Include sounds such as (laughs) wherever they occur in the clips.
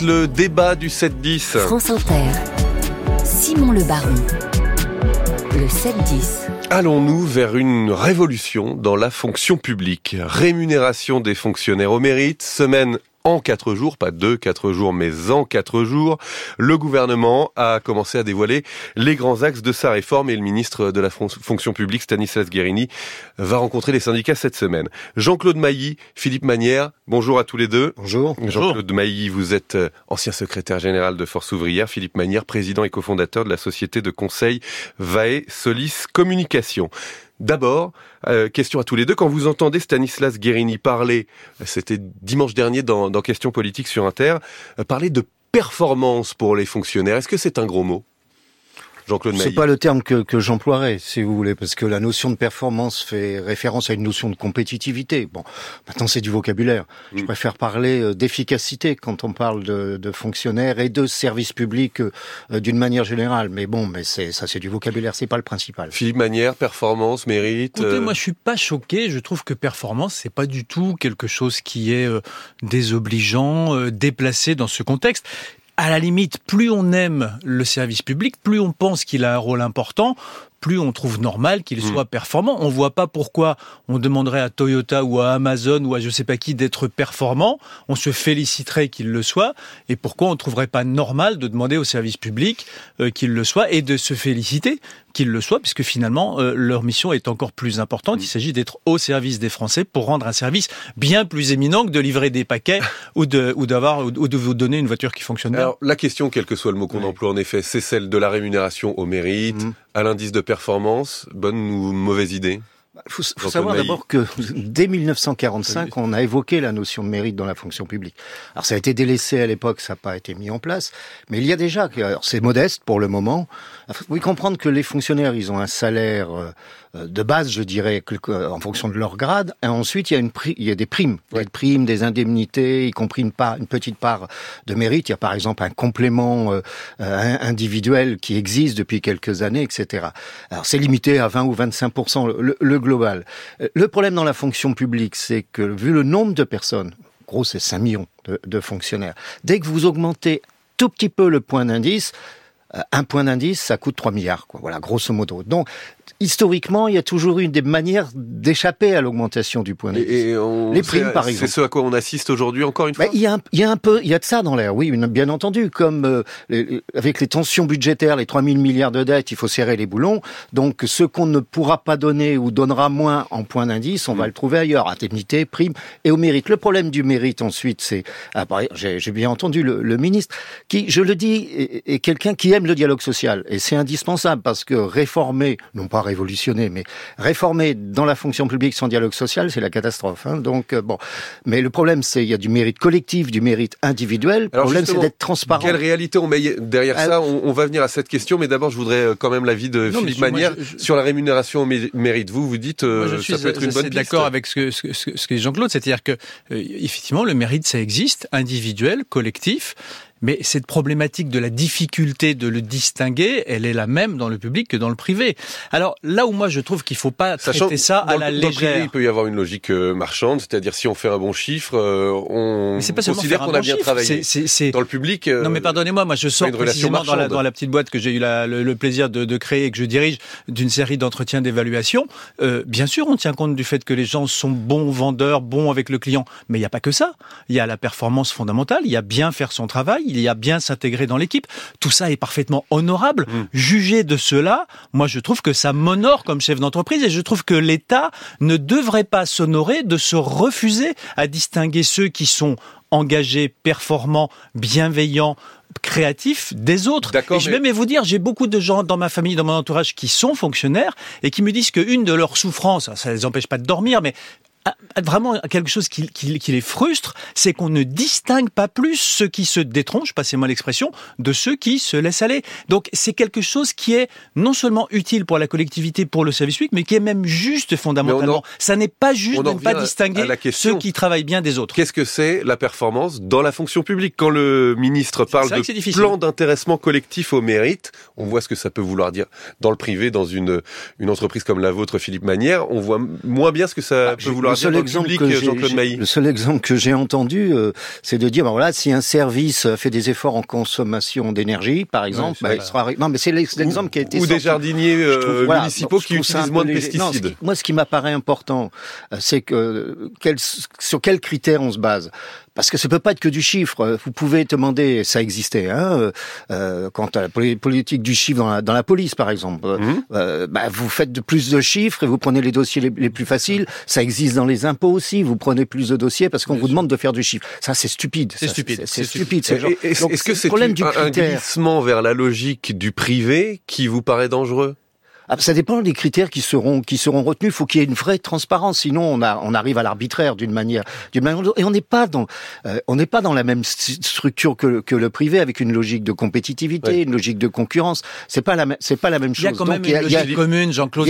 Le débat du 7-10. France Inter. Simon Le Baron. Le 7-10. Allons-nous vers une révolution dans la fonction publique? Rémunération des fonctionnaires au mérite, semaine en quatre jours, pas deux, quatre jours, mais en quatre jours, le gouvernement a commencé à dévoiler les grands axes de sa réforme et le ministre de la fonction publique, Stanislas Guérini, va rencontrer les syndicats cette semaine. Jean-Claude Mailly, Philippe Manière, bonjour à tous les deux. Bonjour. Jean-Claude Mailly, vous êtes euh, ancien secrétaire général de Force ouvrière, Philippe Manière, président et cofondateur de la société de conseil VAE Solis Communication. D'abord, euh, question à tous les deux, quand vous entendez Stanislas Guérini parler, c'était dimanche dernier dans, dans Questions politiques sur Inter, euh, parler de performance pour les fonctionnaires, est-ce que c'est un gros mot? Jean-Claude C'est pas le terme que, que j'emploierais, si vous voulez, parce que la notion de performance fait référence à une notion de compétitivité. Bon, maintenant c'est du vocabulaire. Je mm. préfère parler euh, d'efficacité quand on parle de, de, fonctionnaires et de services publics euh, d'une manière générale. Mais bon, mais c'est ça, c'est du vocabulaire, c'est pas le principal. Philippe Manière, performance, mérite. Écoutez, euh, moi je suis pas choqué. Je trouve que performance, c'est pas du tout quelque chose qui est désobligeant, déplacé dans ce contexte à la limite, plus on aime le service public, plus on pense qu'il a un rôle important, plus on trouve normal qu'il hmm. soit performant. On voit pas pourquoi on demanderait à Toyota ou à Amazon ou à je sais pas qui d'être performant. On se féliciterait qu'il le soit. Et pourquoi on trouverait pas normal de demander au service public euh, qu'il le soit et de se féliciter qu'il le soit, puisque finalement euh, leur mission est encore plus importante. Il s'agit d'être au service des Français pour rendre un service bien plus éminent que de livrer des paquets (laughs) ou de ou d'avoir ou de vous donner une voiture qui fonctionne bien. Alors la question, quel que soit le mot qu'on emploie en effet, c'est celle de la rémunération au mérite, hmm. à l'indice de performance, bonne ou mauvaise idée? Il faut, savoir d'abord que (laughs) dès 1945, on a évoqué la notion de mérite dans la fonction publique. Alors ça a été délaissé à l'époque, ça n'a pas été mis en place, mais il y a déjà, c'est modeste pour le moment. Il faut comprendre que les fonctionnaires, ils ont un salaire euh, de base, je dirais, en fonction de leur grade. Et ensuite, il y a, une il y a des primes, des primes, des indemnités, y compris une, part, une petite part de mérite. Il y a par exemple un complément euh, individuel qui existe depuis quelques années, etc. Alors c'est limité à 20 ou 25 le, le global. Le problème dans la fonction publique, c'est que vu le nombre de personnes, gros c'est 5 millions de, de fonctionnaires, dès que vous augmentez tout petit peu le point d'indice, euh, un point d'indice, ça coûte 3 milliards, quoi. Voilà, grosso modo. Donc, historiquement, il y a toujours eu des manières d'échapper à l'augmentation du point de vue. les primes, par exemple. C'est ce à quoi on assiste aujourd'hui, encore une fois. il, y a un, il y a un peu, il y a de ça dans l'air, oui, bien entendu. Comme euh, avec les tensions budgétaires, les 3000 milliards de dettes, il faut serrer les boulons. Donc, ce qu'on ne pourra pas donner ou donnera moins en point d'indice, on va mm. le trouver ailleurs. Indemnité, prime et au mérite. Le problème du mérite, ensuite, c'est, ah, j'ai bien entendu le, le, ministre, qui, je le dis, est, est quelqu'un qui aime le dialogue social. Et c'est indispensable parce que réformer, non pas révolutionner, mais réformer dans la fonction publique sans dialogue social, c'est la catastrophe. Hein. Donc euh, bon, mais le problème, c'est il y a du mérite collectif, du mérite individuel. Le problème, c'est d'être transparent. Quelle réalité on met derrière ça on, va venir à cette question, mais d'abord, je voudrais euh, quand même l'avis de Philippe Manière sur la rémunération au mérite. Vous, vous dites, euh, ça peut être une bonne piste. d'accord avec ce que, ce, ce, ce que Jean-Claude, c'est-à-dire que effectivement, le mérite, ça existe, individuel, collectif. Mais cette problématique de la difficulté de le distinguer, elle est la même dans le public que dans le privé. Alors là où moi je trouve qu'il faut pas traiter ça à la légère. il peut y avoir une logique euh, marchande, c'est-à-dire si on fait un bon chiffre, euh, on pas considère qu'on a bien travaillé. Dans le public. Euh, non mais pardonnez-moi, moi je sors précisément dans la, dans la, petite boîte que j'ai eu le, plaisir de, de, créer et que je dirige d'une série d'entretiens d'évaluation. bien sûr, on tient compte du fait que les gens sont bons vendeurs, bons avec le client, mais il n'y a pas que ça. Il y a la performance fondamentale, il y a bien faire son travail il y a bien s'intégrer dans l'équipe. Tout ça est parfaitement honorable. Mmh. Juger de cela, moi je trouve que ça m'honore comme chef d'entreprise et je trouve que l'État ne devrait pas s'honorer de se refuser à distinguer ceux qui sont engagés, performants, bienveillants, créatifs des autres. Et je vais même vous dire, j'ai beaucoup de gens dans ma famille, dans mon entourage qui sont fonctionnaires et qui me disent qu'une de leurs souffrances, ça ne les empêche pas de dormir, mais vraiment quelque chose qui, les frustre, c'est qu'on ne distingue pas plus ceux qui se détronchent, passez-moi l'expression, de ceux qui se laissent aller. Donc c'est quelque chose qui est non seulement utile pour la collectivité, pour le service public, mais qui est même juste fondamentalement. Ça n'est pas juste de ne pas distinguer ceux qui travaillent bien des autres. Qu'est-ce que c'est la performance dans la fonction publique? Quand le ministre parle de plan d'intéressement collectif au mérite, on voit ce que ça peut vouloir dire dans le privé, dans une, une entreprise comme la vôtre, Philippe Manière, on voit moins bien ce que ça ah, peut vouloir seul exemple que j'ai, le seul exemple que j'ai entendu, euh, c'est de dire, ben voilà, si un service fait des efforts en consommation d'énergie, par exemple, ben, il sera... non, mais c'est l'exemple qui a été ou des jardiniers euh, municipaux qui utilisent moins de pesticides. moi, ce qui m'apparaît important, c'est que quel, sur quels critères on se base? Parce que ça peut pas être que du chiffre. Vous pouvez demander, ça existait, hein, euh, euh quant à la politique du chiffre dans la, dans la police, par exemple. Mmh. Euh, bah, vous faites de plus de chiffres et vous prenez les dossiers les, plus faciles. Ça existe dans les impôts aussi. Vous prenez plus de dossiers parce qu'on vous demande de faire du chiffre. Ça, c'est stupide. C'est stupide. C'est stupide. Est-ce que c'est un glissement vers la logique du privé qui vous paraît dangereux? Ça dépend des critères qui seront qui seront retenus. Il faut qu'il y ait une vraie transparence, sinon on a on arrive à l'arbitraire d'une manière d'une manière et on n'est pas dans euh, on n'est pas dans la même structure que, que le privé avec une logique de compétitivité, une logique de concurrence. C'est pas la c'est pas la même chose. Il y a quand même une logique commune, Jean-Claude.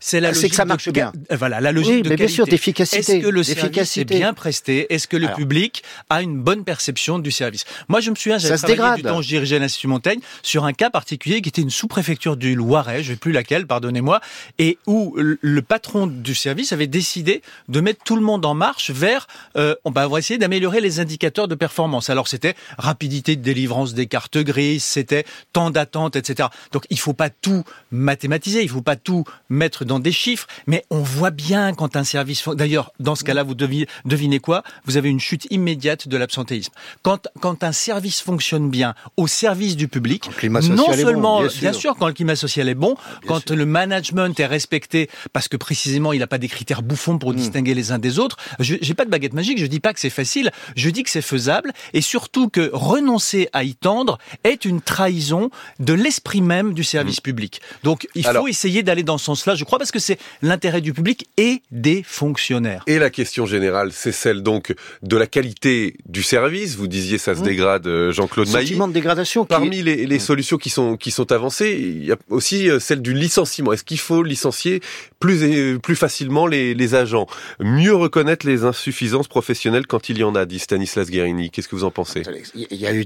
C'est la, logique que ça marche bien. Voilà, la logique de mais bien sûr d'efficacité. Est-ce que le service est bien presté? Est-ce que le public a une bonne perception du service? Moi, je me souviens, j'avais travaillé du temps, je dirigeais l'Institut Montaigne sur un cas particulier qui était une sous-préfecture du Loiret. Je vais plus la pardonnez-moi, et où le patron du service avait décidé de mettre tout le monde en marche vers, euh, on va essayer d'améliorer les indicateurs de performance. Alors c'était rapidité de délivrance des cartes grises, c'était temps d'attente, etc. Donc il faut pas tout mathématiser, il faut pas tout mettre dans des chiffres, mais on voit bien quand un service, d'ailleurs dans ce cas-là, vous devinez, devinez quoi? Vous avez une chute immédiate de l'absentéisme. Quand, quand un service fonctionne bien au service du public, non seulement, bien, sûr. quand le climat social est bon, quand quand le management est respecté, parce que précisément il n'a pas des critères bouffons pour hmm. distinguer les uns des autres, je j'ai pas de baguette magique, je dis pas que c'est facile, je dis que c'est faisable, et surtout que renoncer à y tendre est une trahison de l'esprit même du service hmm. public. Donc il faut essayer d'aller dans ce sens-là, je crois, parce que c'est l'intérêt du public et des fonctionnaires. Et la question générale, c'est celle donc de la qualité du service. Vous disiez ça se hmm. dégrade, euh, Jean-Claude Mailly. Sentiment de dégradation. Parmi les, les solutions qui sont qui sont avancées, il y a aussi euh, celle du licenciement Est-ce qu'il faut licencier plus, plus facilement les, les, agents? Mieux reconnaître les insuffisances professionnelles quand il y en a, dit Stanislas Guérini. Qu'est-ce que vous en pensez? Il y a eu...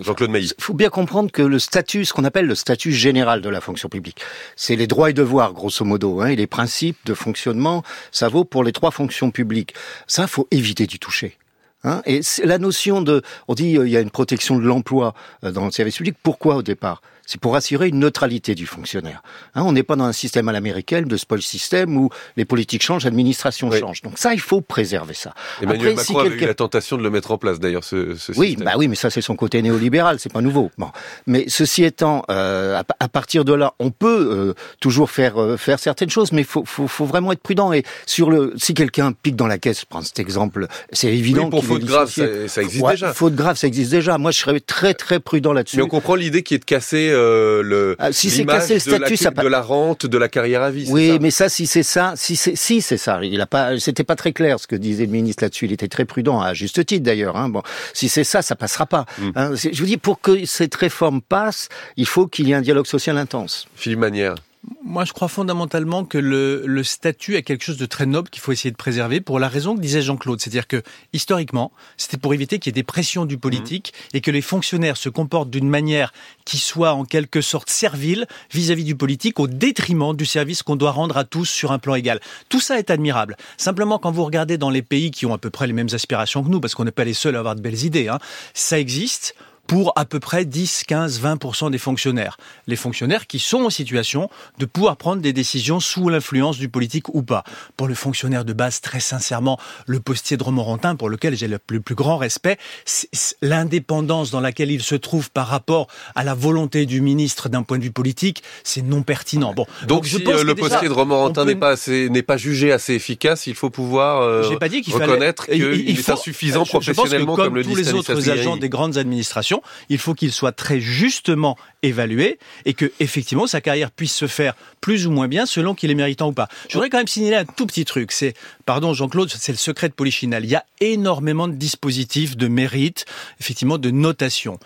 Jean-Claude Mailly. Il faut bien comprendre que le statut, ce qu'on appelle le statut général de la fonction publique, c'est les droits et devoirs, grosso modo, hein, et les principes de fonctionnement, ça vaut pour les trois fonctions publiques. Ça, faut éviter d'y toucher. Hein et la notion de, on dit, euh, il y a une protection de l'emploi euh, dans le service public. Pourquoi au départ? C'est pour assurer une neutralité du fonctionnaire. Hein, on n'est pas dans un système à l'américaine de spoil system où les politiques changent, l'administration change. Donc ça, il faut préserver ça. Emmanuel Macron a eu la tentation de le mettre en place d'ailleurs, ce, ce oui, bah oui, mais ça c'est son côté néolibéral, c'est pas nouveau. Bon, mais ceci étant, euh, à, partir de là, on peut euh, toujours faire euh, faire certaines choses, mais faut, faut, faut vraiment être prudent. Et sur le, si quelqu'un pique dans la caisse, prends cet exemple, c'est évident. Oui, pour faute grave, ça, ça, existe déjà. Faute grave, ça existe déjà. Moi, je serais très très prudent là-dessus. Mais on comprend l'idée qui est de casser euh, le ah, si c'est cassé le statut, de la, ça de la rente, de la carrière à vie. Oui, mais ça, si c'est ça, si c'est si c'est ça, il a pas, c'était pas très clair ce que disait le ministre là-dessus. Il était très prudent, à juste titre d'ailleurs. Hein. Bon, si c'est ça, ça passera pas. Mm. Hein. Je vous dis, pour que cette réforme passe, il faut qu'il y ait un dialogue social intense. Philippe Manière. Moi, je crois fondamentalement que le, le statut est quelque chose de très noble qu'il faut essayer de préserver pour la raison que disait Jean-Claude. C'est-à-dire que, historiquement, c'était pour éviter qu'il y ait des pressions du politique mmh. et que les fonctionnaires se comportent d'une manière qui soit en quelque sorte servile vis-à-vis du politique au détriment du service qu'on doit rendre à tous sur un plan égal. Tout ça est admirable. Simplement, quand vous regardez dans les pays qui ont à peu près les mêmes aspirations que nous, parce qu'on n'est pas les seuls à avoir de belles idées, hein, ça existe pour à peu près 10, 15, 20% des fonctionnaires. Les fonctionnaires qui sont en situation de pouvoir prendre des décisions sous l'influence du politique ou pas. Pour le fonctionnaire de base, très sincèrement, le postier de Romorantin, pour lequel j'ai le plus, grand respect, l'indépendance dans laquelle il se trouve par rapport à la volonté du ministre d'un point de vue politique, c'est non pertinent. Bon, donc, si euh, le postier de Romorantin n'est pas n'est pas jugé assez efficace, il faut pouvoir euh, pas dit qu'il reconnaître qu'il est insuffisant professionnellement, comme, le tous les autres agents des grandes administrations il faut qu'il soit très justement évalué et que effectivement sa carrière puisse se faire plus ou moins bien selon qu'il est méritant ou pas. Je voudrais quand même signaler un tout petit truc. C'est, pardon Jean-Claude, c'est le secret de Polichinelle. Il y a énormément de dispositifs de mérite, effectivement de notation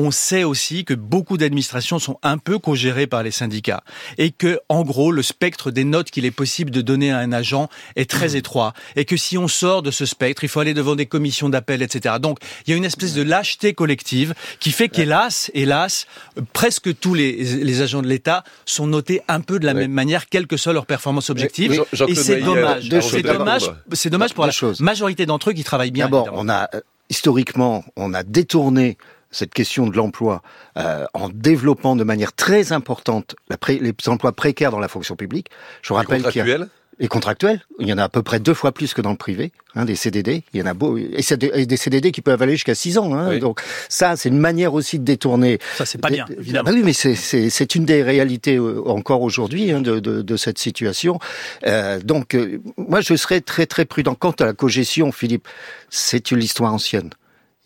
on sait aussi que beaucoup d'administrations sont un peu co-gérées par les syndicats et que, en gros, le spectre des notes qu'il est possible de donner à un agent est très mmh. étroit et que si on sort de ce spectre, il faut aller devant des commissions d'appel, etc. Donc, il y a une espèce de lâcheté collective qui fait qu'hélas, hélas, presque tous les, agents de l'État sont notés un peu de la même manière, quelle que soit leur performance objective. et c'est dommage. C'est dommage. C'est dommage pour la majorité d'entre eux qui travaillent bien. D'abord, on a euh, historiquement, on a détourné cette question de l'emploi euh, en développant de manière très importante les emplois précaires dans la fonction publique. Je rappelle qu'il y a les contractuels, il y en a à peu près deux fois plus que dans le privé, hein, des CDD. Il y en a beau, et, des CDD qui peuvent aller jusqu'à six ans. Hein, Donc ça, c'est une manière aussi de détourner. Ça, c'est pas bien, évidemment. Bah oui, mais c'est une des réalités euh, encore aujourd'hui hein, de, de, de, cette situation. Euh, donc, euh, moi, je serais très très prudent quant à la cogestion, Philippe. C'est une histoire ancienne.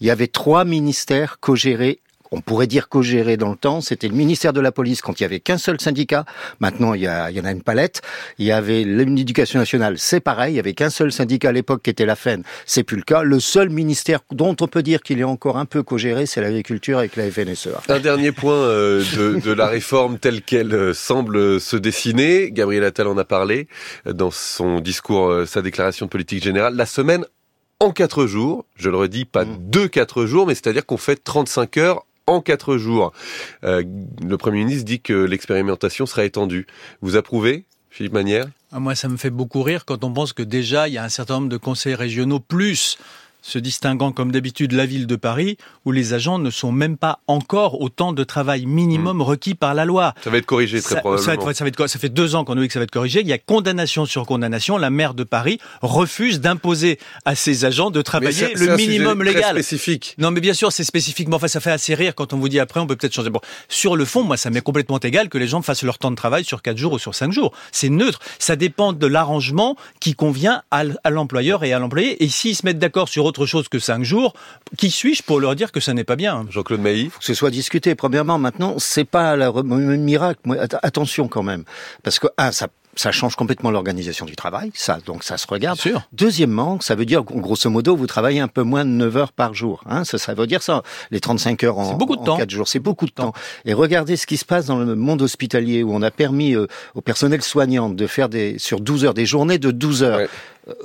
Il y avait trois ministères co-gérés on pourrait dire co-géré dans le temps. C'était le ministère de la Police quand il y avait qu'un seul syndicat. Maintenant, il y, a, en a une palette. Il y avait l'éducation nationale, c'est pareil. Il y avait qu'un seul syndicat à l'époque qui était la FEN. C'est plus le cas. Le seul ministère dont on peut dire qu'il est encore un peu co-géré, c'est l'agriculture avec la FNSEA. Un dernier point euh, de, de, la réforme telle qu'elle euh, semble se dessiner. Gabriel Attal en a parlé euh, dans son discours, sa déclaration de politique générale. La semaine en quatre jours, je le redis, pas mmh. deux quatre jours, mais c'est-à-dire qu'on fait 35 heures en quatre jours. Euh, le Premier ministre dit que l'expérimentation sera étendue. Vous approuvez, Philippe Manière? Ah, Moi, ça me fait beaucoup rire quand on pense que déjà, il y a un certain nombre de conseils régionaux, plus se distinguant comme d'habitude la ville de Paris, où les agents ne sont même pas encore au temps de travail minimum hmm. requis par la loi. Ça va être corrigé très probablement. Ça, va être, ça fait deux ans qu'on nous dit que ça va être corrigé. Il y a condamnation sur condamnation. La maire de Paris refuse d'imposer à ses agents de travailler le minimum légal. Très spécifique. Non, mais bien sûr, c'est spécifique. Mais enfin, ça fait assez rire quand on vous dit après, on peut peut-être changer. Bon, sur le fond, moi, ça m'est complètement égal que les gens fassent leur temps de travail sur quatre jours ou sur cinq jours. C'est neutre. Ça dépend de l'arrangement qui convient à l'employeur et à l'employé. Et s'ils se mettent d'accord sur autre chose que cinq jours, qui suis-je pour leur dire que ça n'est pas bien? Jean-Claude Mailly faut que ce soit discuté. Premièrement, maintenant, c'est pas le miracle. Attention quand même, parce que un, ça ça change complètement l'organisation du travail, ça donc ça se regarde. Sûr. Deuxièmement, ça veut dire grosso modo vous travaillez un peu moins de 9 heures par jour, hein, ça, ça veut dire ça. Les 35 heures en, beaucoup de temps. 4 jours, c'est beaucoup de temps. Et regardez ce qui se passe dans le monde hospitalier où on a permis euh, au personnel soignant de faire des sur 12 heures des journées de 12 heures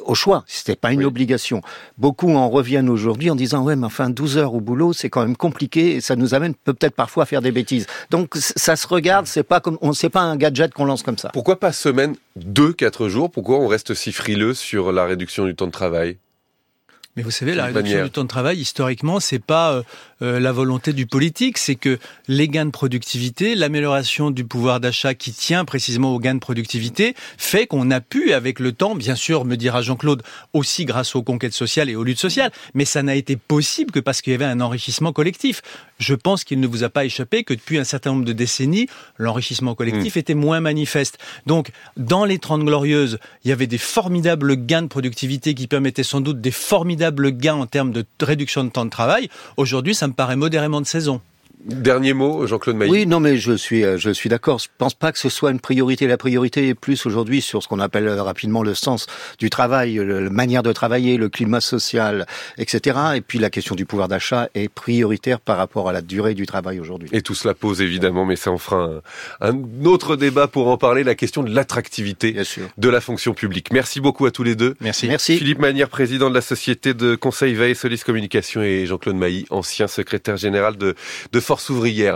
au choix, c'était pas une obligation. Beaucoup en reviennent aujourd'hui en disant ouais mais enfin 12 heures au boulot c'est quand même compliqué et ça nous amène peut-être parfois à faire des bêtises. Donc ça se regarde, c'est pas comme on sait pas un gadget qu'on lance comme ça. Pourquoi pas semaine 2 4 jours? Pourquoi on reste si frileux sur la réduction du temps de travail? Mais vous savez, la réduction du temps de travail, historiquement, c'est pas euh, euh, la volonté du politique, c'est que les gains de productivité, l'amélioration du pouvoir d'achat qui tient précisément aux gains de productivité, fait qu'on a pu, avec le temps, bien sûr, me dira Jean-Claude, aussi grâce aux conquêtes sociales et aux luttes sociales, mais ça n'a été possible que parce qu'il y avait un enrichissement collectif. Je pense qu'il ne vous a pas échappé que depuis un certain nombre de décennies, l'enrichissement collectif hmm. était moins manifeste. Donc, dans les Trente Glorieuses, il y avait des formidables gains de productivité qui permettaient sans doute des formidables gains en termes de réduction de temps de travail. Aujourd'hui, ça me paraît modérément de saison. Dernier mot, Jean-Claude Mailly. Oui, non, mais je suis, euh, je suis d'accord. Je pense pas que ce soit une priorité. La priorité est plus aujourd'hui sur ce qu'on appelle euh, rapidement le sens du travail, la manière de travailler, le climat social, etc. Et puis la question du pouvoir d'achat est prioritaire par rapport à la durée du travail aujourd'hui. Et tout cela pose évidemment, mais ça en fera un, autre débat pour en parler, la question de l'attractivité de la fonction publique. Merci beaucoup à tous les deux. Merci. Merci. Philippe Manière, président de la société de conseil Veille Solis Communication et Jean-Claude Mailly, ancien secrétaire général de, de Force ouvrière.